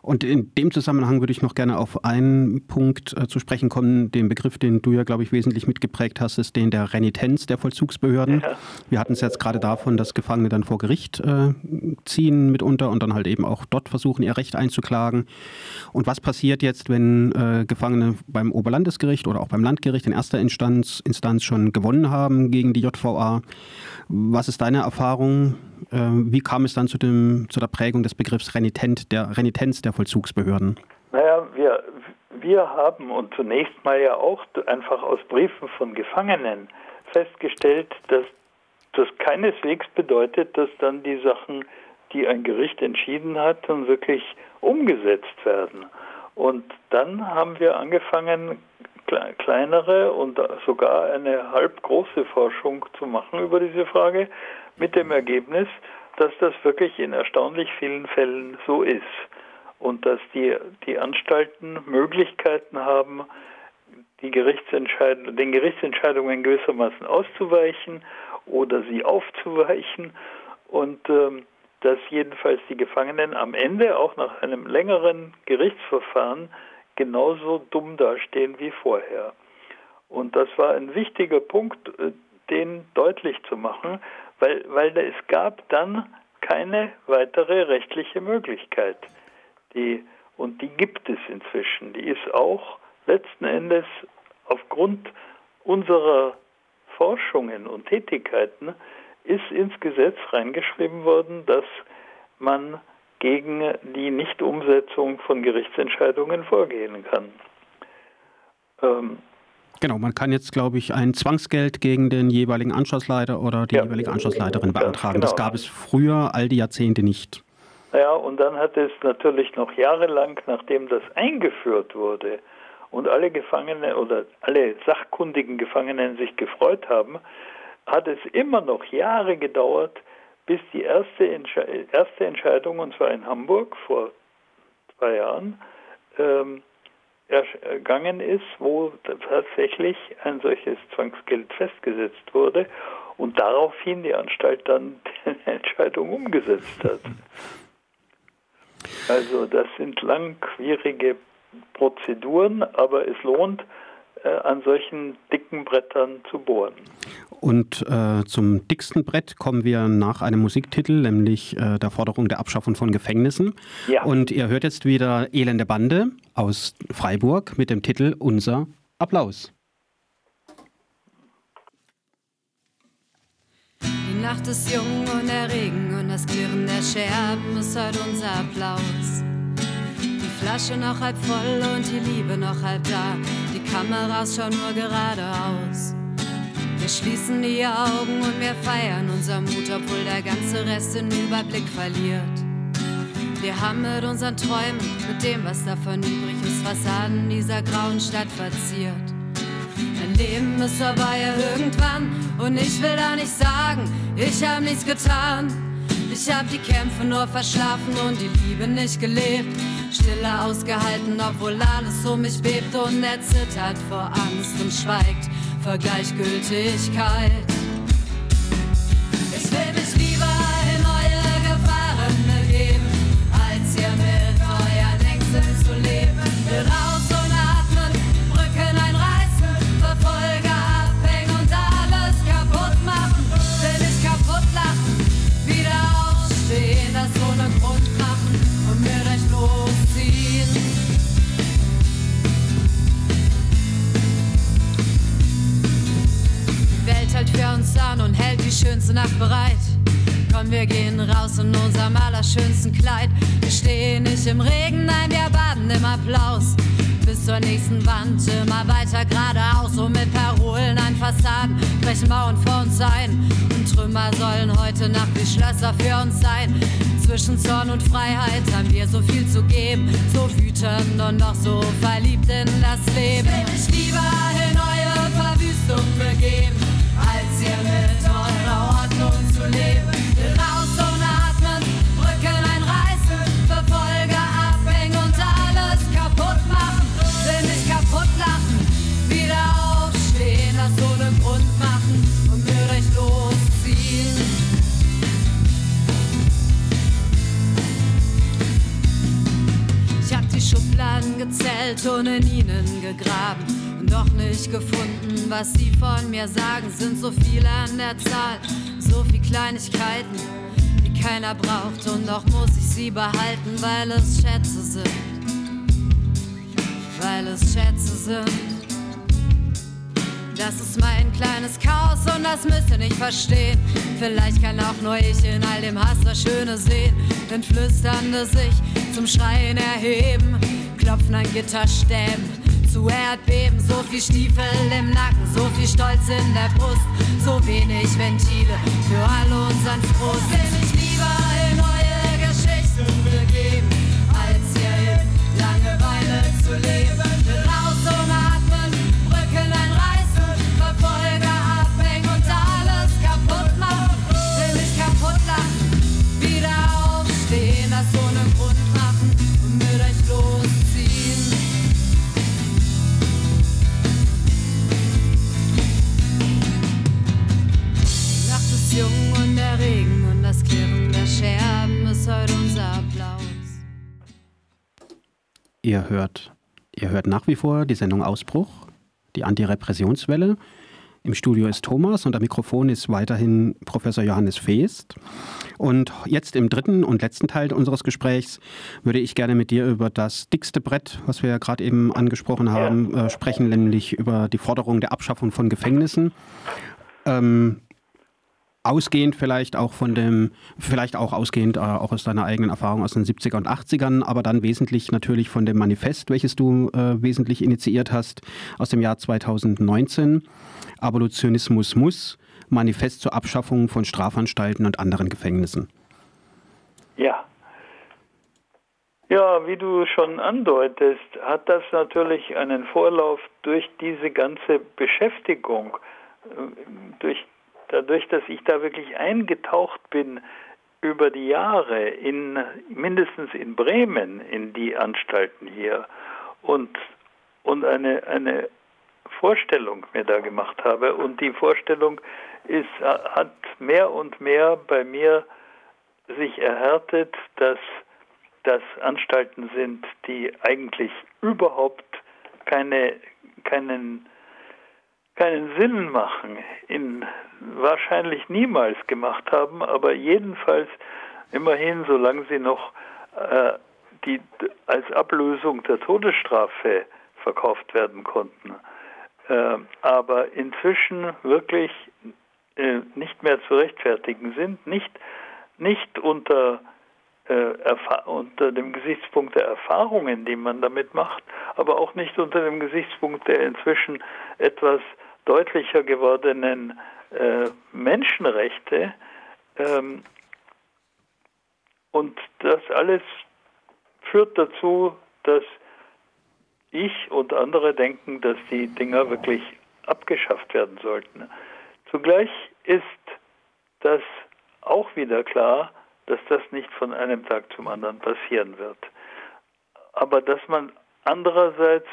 Und in dem Zusammenhang würde ich noch gerne auf einen Punkt äh, zu sprechen kommen, den Begriff, den du ja, glaube ich, wesentlich mitgeprägt hast, ist den der Renitenz der Vollzugsbehörden. Ja. Wir hatten es jetzt gerade davon, dass Gefangene dann vor Gericht äh, ziehen mitunter und dann halt eben auch dort versuchen, ihr Recht einzuklagen. Und was passiert jetzt, wenn äh, Gefangene beim Oberlandesgericht oder auch beim Landgericht in erster Instanz, Instanz schon gewonnen haben gegen die JVA? Was ist deine Erfahrung? Ähm, wie kam es dann zu, dem, zu der Prägung des Begriffs Renitent, der Renitenz der Vollzugsbehörden? Naja, wir, wir haben und zunächst mal ja auch einfach aus Briefen von Gefangenen festgestellt, dass das keineswegs bedeutet, dass dann die Sachen, die ein Gericht entschieden hat, dann wirklich umgesetzt werden. Und dann haben wir angefangen, kleinere und sogar eine halb große Forschung zu machen über diese Frage mit dem Ergebnis, dass das wirklich in erstaunlich vielen Fällen so ist und dass die, die Anstalten Möglichkeiten haben, die Gerichtsentscheidung, den Gerichtsentscheidungen gewissermaßen auszuweichen oder sie aufzuweichen und ähm, dass jedenfalls die Gefangenen am Ende auch nach einem längeren Gerichtsverfahren genauso dumm dastehen wie vorher. Und das war ein wichtiger Punkt, äh, den deutlich zu machen, weil, weil es gab dann keine weitere rechtliche Möglichkeit. Die, und die gibt es inzwischen. Die ist auch letzten Endes aufgrund unserer Forschungen und Tätigkeiten ist ins Gesetz reingeschrieben worden, dass man gegen die Nichtumsetzung von Gerichtsentscheidungen vorgehen kann. Ähm, Genau, man kann jetzt, glaube ich, ein Zwangsgeld gegen den jeweiligen Anschlussleiter oder die ja, jeweilige Anschlussleiterin beantragen. Genau. Das gab es früher all die Jahrzehnte nicht. Ja, und dann hat es natürlich noch jahrelang, nachdem das eingeführt wurde und alle Gefangene oder alle sachkundigen Gefangenen sich gefreut haben, hat es immer noch Jahre gedauert, bis die erste, Entsche erste Entscheidung, und zwar in Hamburg vor zwei Jahren, ähm, ergangen ist, wo tatsächlich ein solches Zwangsgeld festgesetzt wurde und daraufhin die Anstalt dann die Entscheidung umgesetzt hat. Also das sind langwierige Prozeduren, aber es lohnt, an solchen dicken Brettern zu bohren. Und äh, zum dicksten Brett kommen wir nach einem Musiktitel, nämlich äh, der Forderung der Abschaffung von Gefängnissen. Ja. Und ihr hört jetzt wieder Elende Bande aus Freiburg mit dem Titel Unser Applaus. Die Nacht ist jung und der Regen und das Klirren der Scherben ist heute unser Applaus. Die Flasche noch halb voll und die Liebe noch halb da. Kameras schauen nur geradeaus. Wir schließen die Augen und wir feiern unser Mut, obwohl der ganze Rest den Überblick verliert. Wir haben mit unseren Träumen, mit dem, was davon übrig ist, Fassaden dieser grauen Stadt verziert. Mein Leben ist vorbei irgendwann und ich will da nicht sagen, ich hab nichts getan. Ich hab die Kämpfe nur verschlafen und die Liebe nicht gelebt. Stille ausgehalten, obwohl alles um mich bebt und er zittert vor Angst und schweigt vor Gleichgültigkeit. Die schönste Nacht bereit. Komm, wir gehen raus in unserem allerschönsten Kleid. Wir stehen nicht im Regen, nein, wir baden im Applaus. Bis zur nächsten Wand, immer weiter geradeaus. Und mit Parolen an Fassaden brechen Mauern vor uns ein. Und Trümmer sollen heute Nacht wie Schlösser für uns sein. Zwischen Zorn und Freiheit haben wir so viel zu geben. So wütend und doch so verliebt in das Leben. Ich lieber in eure Verwüstung begeben, als hier mit eurer Zu leben. Raus und atmen, Brücken einreißen, Verfolger abhängen und alles kaputt machen. Will mich kaputt lachen, wieder aufstehen, das ohne Grund machen und mit euch losziehen. Ich hab die Schubladen gezählt und in ihnen gegraben doch nicht gefunden, was sie von mir sagen. Sind so viele an der Zahl, so viele Kleinigkeiten, die keiner braucht und doch muss ich sie behalten, weil es Schätze sind. Weil es Schätze sind. Das ist mein kleines Chaos und das müsst ihr nicht verstehen. Vielleicht kann auch nur ich in all dem Hass das Schöne sehen. Wenn Flüsternde sich zum Schreien erheben, klopfen an Gitterstäben zu Erdbeben. So viel Stiefel im Nacken, so viel Stolz in der Brust, so wenig Ventile für all unseren Frust. Ihr hört, ihr hört nach wie vor die Sendung Ausbruch, die Antirepressionswelle. Im Studio ist Thomas und am Mikrofon ist weiterhin Professor Johannes Feest. Und jetzt im dritten und letzten Teil unseres Gesprächs würde ich gerne mit dir über das dickste Brett, was wir ja gerade eben angesprochen haben, äh, sprechen, nämlich über die Forderung der Abschaffung von Gefängnissen. Ähm, ausgehend vielleicht auch von dem, vielleicht auch ausgehend äh, auch aus deiner eigenen Erfahrung aus den 70er und 80ern, aber dann wesentlich natürlich von dem Manifest, welches du äh, wesentlich initiiert hast, aus dem Jahr 2019. Abolitionismus muss, Manifest zur Abschaffung von Strafanstalten und anderen Gefängnissen. Ja. Ja, wie du schon andeutest, hat das natürlich einen Vorlauf durch diese ganze Beschäftigung, äh, durch, dadurch, dass ich da wirklich eingetaucht bin über die Jahre, in, mindestens in Bremen, in die Anstalten hier und, und eine, eine Vorstellung mir da gemacht habe. Und die Vorstellung ist, hat mehr und mehr bei mir sich erhärtet, dass das Anstalten sind, die eigentlich überhaupt keine, keinen, keinen Sinn machen, in, wahrscheinlich niemals gemacht haben, aber jedenfalls immerhin, solange sie noch äh, die als Ablösung der Todesstrafe verkauft werden konnten, äh, aber inzwischen wirklich äh, nicht mehr zu rechtfertigen sind, nicht, nicht unter, äh, unter dem Gesichtspunkt der Erfahrungen, die man damit macht, aber auch nicht unter dem Gesichtspunkt der inzwischen etwas deutlicher gewordenen äh, Menschenrechte. Ähm, und das alles führt dazu, dass ich und andere denken, dass die Dinger wirklich abgeschafft werden sollten. Zugleich ist das auch wieder klar, dass das nicht von einem Tag zum anderen passieren wird. Aber dass man andererseits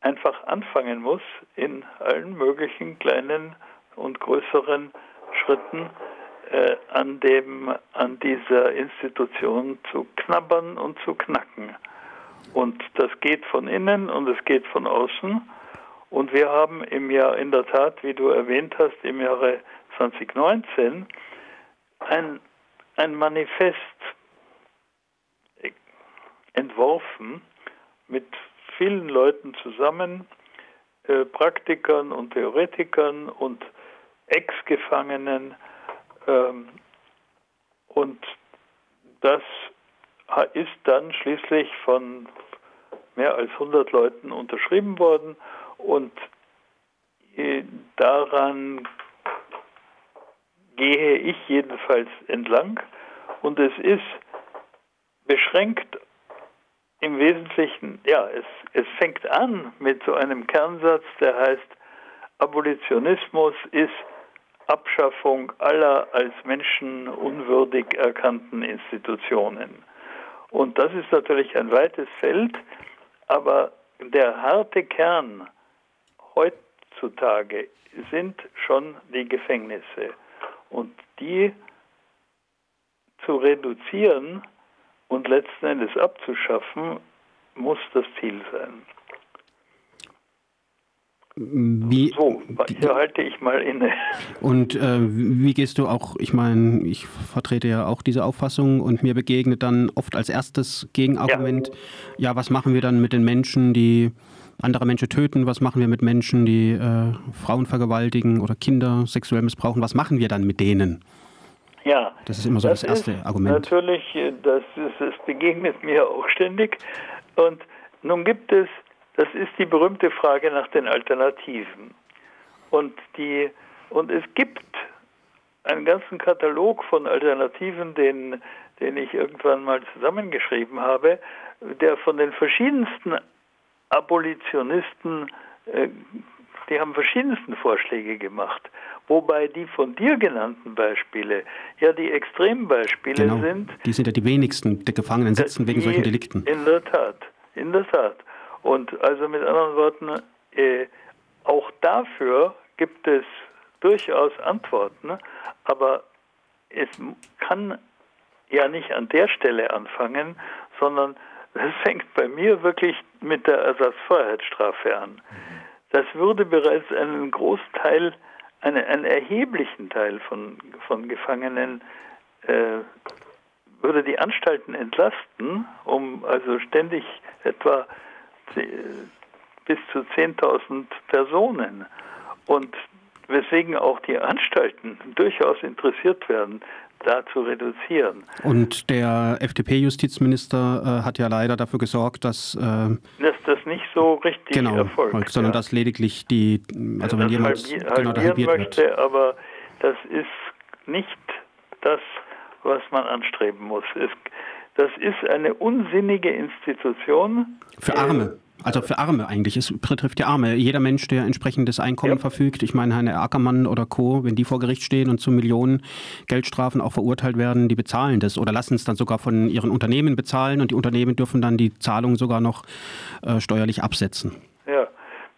einfach anfangen muss, in allen möglichen kleinen und größeren Schritten äh, an, dem, an dieser Institution zu knabbern und zu knacken. Und das geht von innen und es geht von außen. Und wir haben im Jahr in der Tat, wie du erwähnt hast, im Jahre 2019 ein, ein Manifest entworfen mit vielen Leuten zusammen, äh, Praktikern und Theoretikern und Ex-Gefangenen, ähm, Und das ist dann schließlich von mehr als 100 Leuten unterschrieben worden und äh, daran gehe ich jedenfalls entlang und es ist beschränkt im Wesentlichen, ja, es, es fängt an mit so einem Kernsatz, der heißt, Abolitionismus ist Abschaffung aller als Menschen unwürdig erkannten Institutionen. Und das ist natürlich ein weites Feld, aber der harte Kern heutzutage sind schon die Gefängnisse. Und die zu reduzieren und letzten Endes abzuschaffen, muss das Ziel sein. Wie, so, hier halte ich mal inne. Und äh, wie gehst du auch, ich meine, ich vertrete ja auch diese Auffassung und mir begegnet dann oft als erstes Gegenargument, ja, ja was machen wir dann mit den Menschen, die andere Menschen töten, was machen wir mit Menschen, die äh, Frauen vergewaltigen oder Kinder sexuell missbrauchen, was machen wir dann mit denen? Ja, das ist immer so das, das erste Argument. Natürlich, das, ist, das begegnet mir auch ständig. Und nun gibt es das ist die berühmte Frage nach den Alternativen. Und, die, und es gibt einen ganzen Katalog von Alternativen, den, den ich irgendwann mal zusammengeschrieben habe, der von den verschiedensten Abolitionisten, äh, die haben verschiedensten Vorschläge gemacht. Wobei die von dir genannten Beispiele ja die Extrembeispiele genau. sind. Die sind ja die wenigsten der Gefangenen sitzen wegen solchen Delikten. In der Tat, in der Tat. Und also mit anderen Worten, äh, auch dafür gibt es durchaus Antworten, aber es kann ja nicht an der Stelle anfangen, sondern es fängt bei mir wirklich mit der Ersatzfreiheitsstrafe an. Das würde bereits einen Großteil, eine, einen erheblichen Teil von, von Gefangenen, äh, würde die Anstalten entlasten, um also ständig etwa bis zu 10.000 Personen. Und weswegen auch die Anstalten durchaus interessiert werden, da zu reduzieren. Und der FDP-Justizminister äh, hat ja leider dafür gesorgt, dass, äh, dass das nicht so richtig genau, erfolgt, sondern ja. dass lediglich die, also ja, wenn jemand halbier, genau, halbiert möchte, wird. aber das ist nicht das, was man anstreben muss. Es, das ist eine unsinnige Institution. Für Arme. Also für Arme eigentlich. Es betrifft die Arme. Jeder Mensch, der entsprechendes Einkommen ja. verfügt, ich meine, Herr Ackermann oder Co., wenn die vor Gericht stehen und zu Millionen Geldstrafen auch verurteilt werden, die bezahlen das oder lassen es dann sogar von ihren Unternehmen bezahlen und die Unternehmen dürfen dann die Zahlung sogar noch äh, steuerlich absetzen. Ja,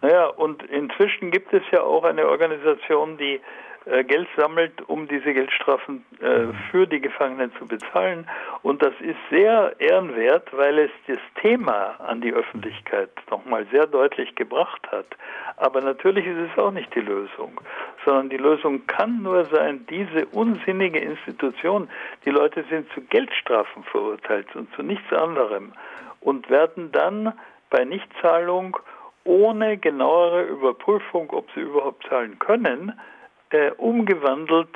naja, und inzwischen gibt es ja auch eine Organisation, die Geld sammelt, um diese Geldstrafen äh, für die Gefangenen zu bezahlen. Und das ist sehr ehrenwert, weil es das Thema an die Öffentlichkeit nochmal sehr deutlich gebracht hat. Aber natürlich ist es auch nicht die Lösung, sondern die Lösung kann nur sein, diese unsinnige Institution, die Leute sind zu Geldstrafen verurteilt und zu nichts anderem und werden dann bei Nichtzahlung ohne genauere Überprüfung, ob sie überhaupt zahlen können, äh, umgewandelt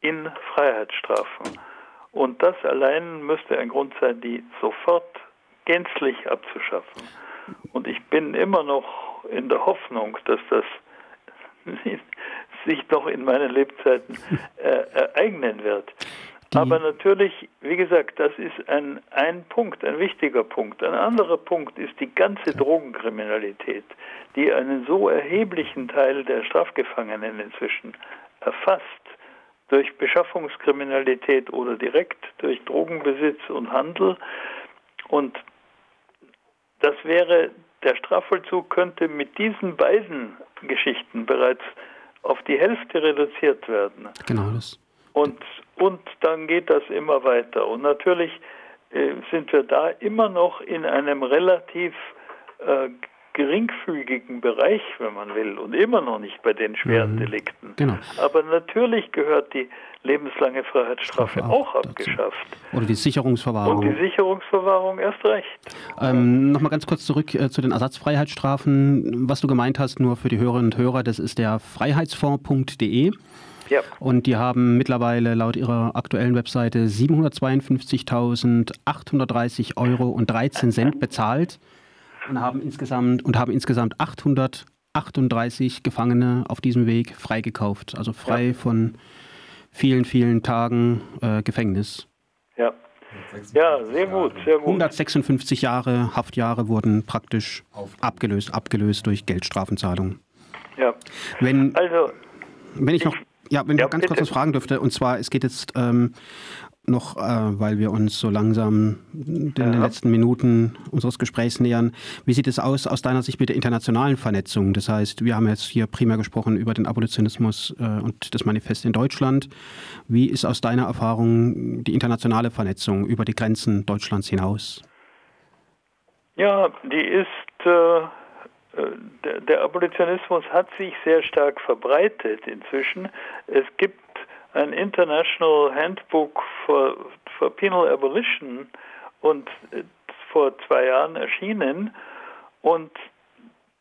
in Freiheitsstrafen. Und das allein müsste ein Grund sein, die sofort gänzlich abzuschaffen. Und ich bin immer noch in der Hoffnung, dass das sich noch in meinen Lebzeiten äh, ereignen wird. Aber natürlich, wie gesagt, das ist ein, ein Punkt, ein wichtiger Punkt. Ein anderer Punkt ist die ganze Drogenkriminalität, die einen so erheblichen Teil der Strafgefangenen inzwischen erfasst, durch Beschaffungskriminalität oder direkt durch Drogenbesitz und Handel. Und das wäre, der Strafvollzug könnte mit diesen beiden Geschichten bereits auf die Hälfte reduziert werden. Genau das. Und, und dann geht das immer weiter. Und natürlich äh, sind wir da immer noch in einem relativ äh, geringfügigen Bereich, wenn man will, und immer noch nicht bei den schweren mhm. Delikten. Genau. Aber natürlich gehört die lebenslange Freiheitsstrafe auch, auch abgeschafft. Oder die Sicherungsverwahrung. Und die Sicherungsverwahrung erst recht. Ähm, Nochmal ganz kurz zurück äh, zu den Ersatzfreiheitsstrafen. Was du gemeint hast, nur für die Hörerinnen und Hörer, das ist der freiheitsfonds.de. Ja. Und die haben mittlerweile laut ihrer aktuellen Webseite 752.830 Euro und 13 Cent bezahlt und haben insgesamt und haben insgesamt 838 Gefangene auf diesem Weg freigekauft, also frei ja. von vielen, vielen Tagen äh, Gefängnis. Ja. Ja, sehr gut, sehr gut. 156 Jahre Haftjahre wurden praktisch abgelöst, abgelöst durch Geldstrafenzahlungen. Ja. Wenn, also, wenn ich, ich noch, ja, wenn ja, ich ganz bitte. kurz was fragen dürfte, und zwar, es geht jetzt ähm, noch, äh, weil wir uns so langsam in ja. den letzten Minuten unseres Gesprächs nähern. Wie sieht es aus aus deiner Sicht mit der internationalen Vernetzung? Das heißt, wir haben jetzt hier primär gesprochen über den Abolitionismus äh, und das Manifest in Deutschland. Wie ist aus deiner Erfahrung die internationale Vernetzung über die Grenzen Deutschlands hinaus? Ja, die ist, äh der, der Abolitionismus hat sich sehr stark verbreitet inzwischen. Es gibt ein International Handbook for, for Penal Abolition und äh, vor zwei Jahren erschienen. Und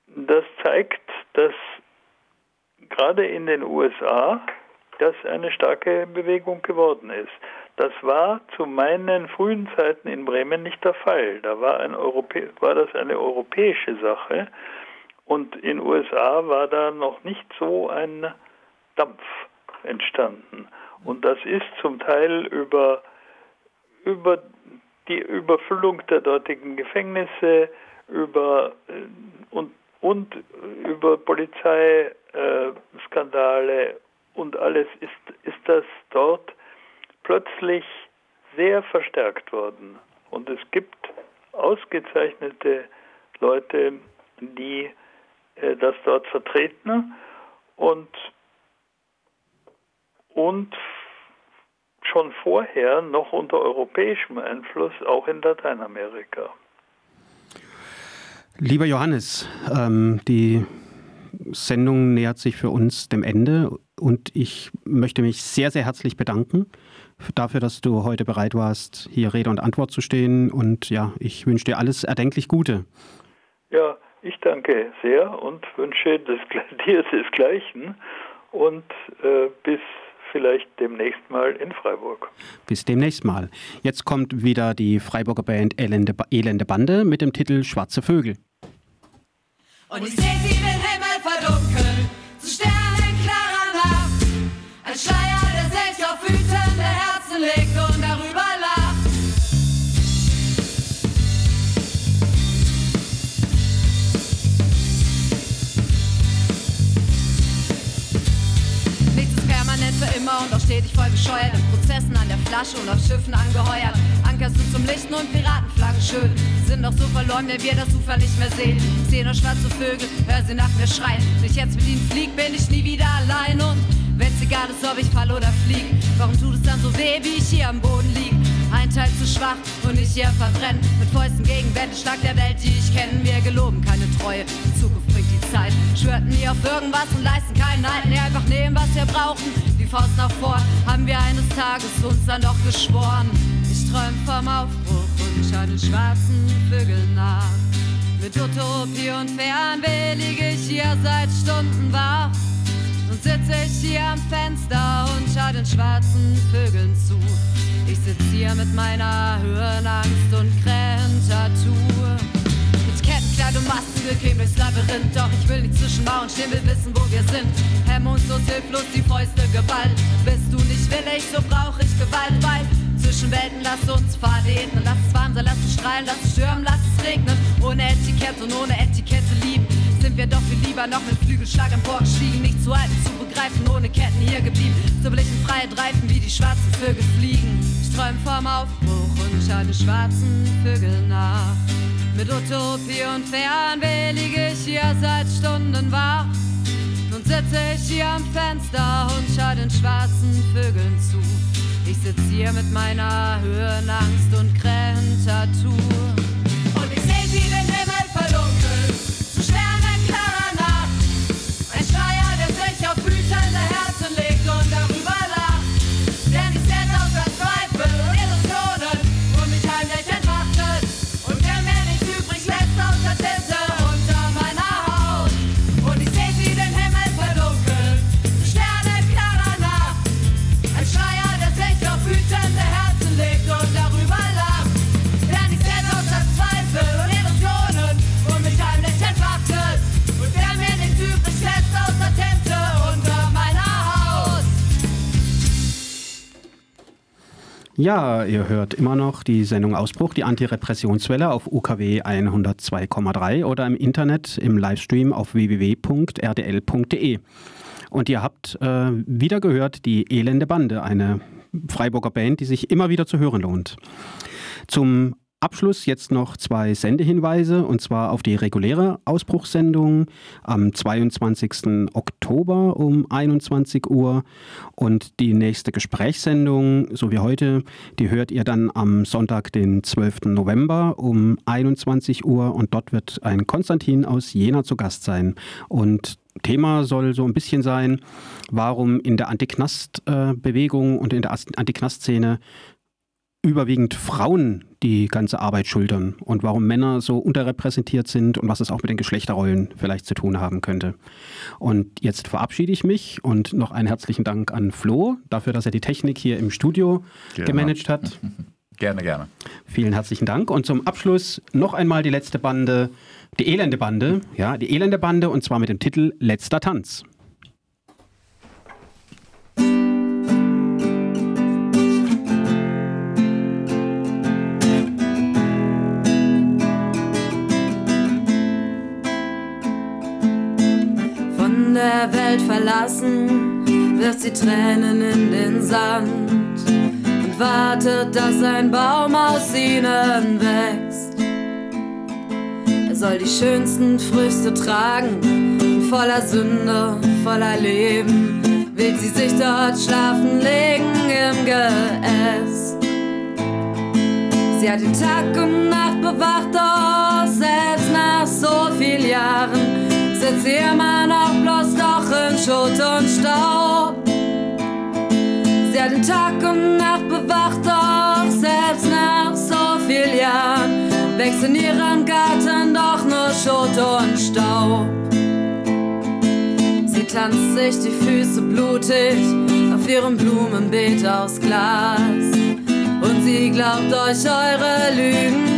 das zeigt, dass gerade in den USA das eine starke Bewegung geworden ist. Das war zu meinen frühen Zeiten in Bremen nicht der Fall. Da war, war das eine europäische Sache und in USA war da noch nicht so ein Dampf entstanden. Und das ist zum Teil über, über die Überfüllung der dortigen Gefängnisse, über äh, und, und über Polizeiskandale äh, und alles ist, ist das dort plötzlich sehr verstärkt worden. Und es gibt ausgezeichnete Leute, die das dort vertreten und und schon vorher noch unter europäischem Einfluss auch in Lateinamerika. Lieber Johannes, ähm, die Sendung nähert sich für uns dem Ende und ich möchte mich sehr, sehr herzlich bedanken dafür, dass du heute bereit warst, hier Rede und Antwort zu stehen und ja, ich wünsche dir alles erdenklich Gute. Ja, ich danke sehr und wünsche das, dir desgleichen und äh, bis vielleicht demnächst mal in Freiburg. Bis demnächst mal. Jetzt kommt wieder die Freiburger Band Elende, Elende Bande mit dem Titel Schwarze Vögel. Und ich sehe sie den Himmel verdunkeln, zu sternenklarer Nacht. Ein Schleier, der sich auf wütende Herzen legt und auch stetig voll bescheuert. In Prozessen an der Flasche und auf Schiffen angeheuert. Ankerst du zum Lichten und Piratenflaggen schön. Sind doch so verloren, wenn wir das Ufer nicht mehr sehen. Ich seh nur schwarze Vögel, hör sie nach mir schreien. Wenn ich jetzt mit ihnen flieg, bin ich nie wieder allein. Und wenn's egal ist, ob ich fall oder flieg, warum tut es dann so weh, wie ich hier am Boden lieg? Ein Teil zu schwach und ich hier verbrennen. Mit Fäusten gegen Wände, Schlag der Welt, die ich kenne. Wir geloben keine Treue, die Zukunft bringt die Zeit. Schwörten nie auf irgendwas und leisten keinen Halt. Nee, einfach nehmen, was wir brauchen die Faust nach vor, haben wir eines Tages uns dann doch geschworen. Ich träum vom Aufbruch und schau den schwarzen Vögeln nach. Mit Utopie und Fernweh liege ich hier seit Stunden wach. Und sitze ich hier am Fenster und schau den schwarzen Vögeln zu. Ich sitz hier mit meiner Höhenangst und Krähentatur. Kleid und Masken bequem durchs Labyrinth. Doch ich will nicht zwischen Mauern stehen, will wissen, wo wir sind. Hemmungslos, hilflos, die Fäuste Gewalt. Bist du nicht willig, so brauch ich Gewalt, weil zwischen Welten lass uns verleben. Lass es warm sein, lass es strahlen, lass es stürmen, lass es regnen. Ohne Etikette und ohne Etikette lieben. Sind wir doch viel lieber noch mit Flügelschlag emporgestiegen. Nicht zu halten, zu begreifen, ohne Ketten hier geblieben. So will ich in Freiheit reifen, wie die schwarzen Vögel fliegen. Ich träum vom Aufbruch und schau den schwarzen Vögeln nach. Mit Utopie und Fernweh liege ich hier seit Stunden wach. Nun sitze ich hier am Fenster und schau den schwarzen Vögeln zu. Ich sitz hier mit meiner Höhenangst und Krähentatur. Und ich seh sie den Ja, ihr hört immer noch die Sendung Ausbruch, die Antirepressionswelle auf UKW 102,3 oder im Internet im Livestream auf www.rdl.de. Und ihr habt äh, wieder gehört die Elende Bande, eine Freiburger Band, die sich immer wieder zu hören lohnt. Zum Abschluss jetzt noch zwei Sendehinweise und zwar auf die reguläre Ausbruchssendung am 22. Oktober um 21 Uhr und die nächste Gesprächssendung, so wie heute, die hört ihr dann am Sonntag, den 12. November um 21 Uhr und dort wird ein Konstantin aus Jena zu Gast sein und Thema soll so ein bisschen sein, warum in der Antiknast-Bewegung und in der Antiknast-Szene überwiegend Frauen die ganze Arbeit schultern und warum Männer so unterrepräsentiert sind und was es auch mit den Geschlechterrollen vielleicht zu tun haben könnte. Und jetzt verabschiede ich mich und noch einen herzlichen Dank an Flo dafür, dass er die Technik hier im Studio gerne. gemanagt hat. Gerne, gerne. Vielen herzlichen Dank. Und zum Abschluss noch einmal die letzte Bande, die Elende Bande, ja, die Elende Bande und zwar mit dem Titel Letzter Tanz. Der Welt verlassen, wirft sie Tränen in den Sand und wartet, dass ein Baum aus ihnen wächst. Er soll die schönsten Früchte tragen, voller Sünde, voller Leben, will sie sich dort schlafen legen im Geäst. Sie hat den Tag und Nacht bewacht, doch selbst nach so vielen Jahren sitzt sie immer noch bloß doch in Schutt und Staub. Sie hat den Tag und Nacht bewacht, doch selbst nach so vielen Jahren wächst in ihrem Garten doch nur Schutt und Staub. Sie tanzt sich die Füße blutig auf ihrem Blumenbeet aus Glas. Und sie glaubt euch eure Lügen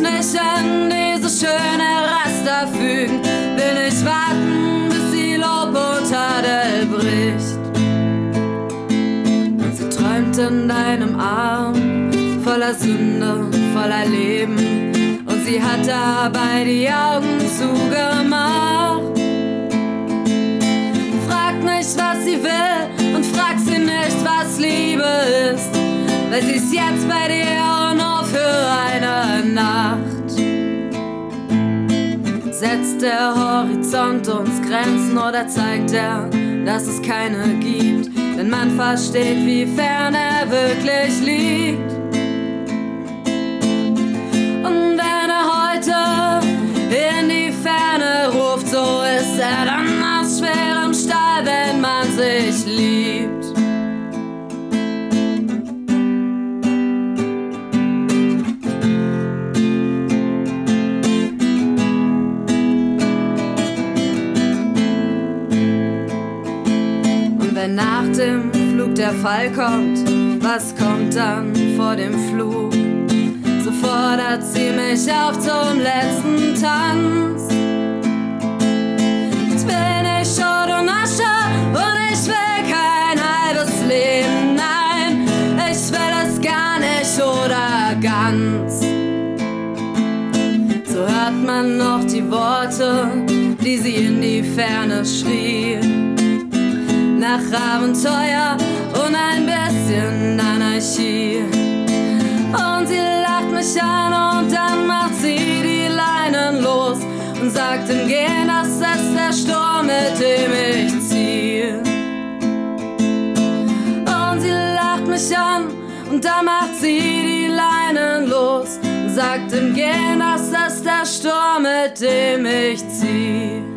nicht an diese schöne Raster fügen, will nicht warten, bis die Lobotadel bricht. Und sie träumt in deinem Arm, voller Sünde, voller Leben, und sie hat dabei die Augen zugemacht. Frag nicht, was sie will, und frag sie nicht, was Liebe ist, sie ist jetzt bei dir nur für eine Nacht setzt der Horizont uns Grenzen oder zeigt er, dass es keine gibt, wenn man versteht, wie fern er wirklich liegt. Und wenn er heute in die Ferne ruft, so ist er dann aus schwerem Stahl, wenn man sich liebt. Der Fall kommt, was kommt dann vor dem Flug? So fordert sie mich auf zum letzten Tanz. Jetzt bin ich Schott und Asche und ich will kein halbes Leben, nein, ich will es gar nicht oder ganz. So hört man noch die Worte, die sie in die Ferne schrie nach Abenteuer und ein bisschen Anarchie. Und sie lacht mich an und dann macht sie die Leinen los und sagt im Gehen, das ist der Sturm, mit dem ich ziehe. Und sie lacht mich an und dann macht sie die Leinen los und sagt im Gehen, das ist der Sturm, mit dem ich ziehe.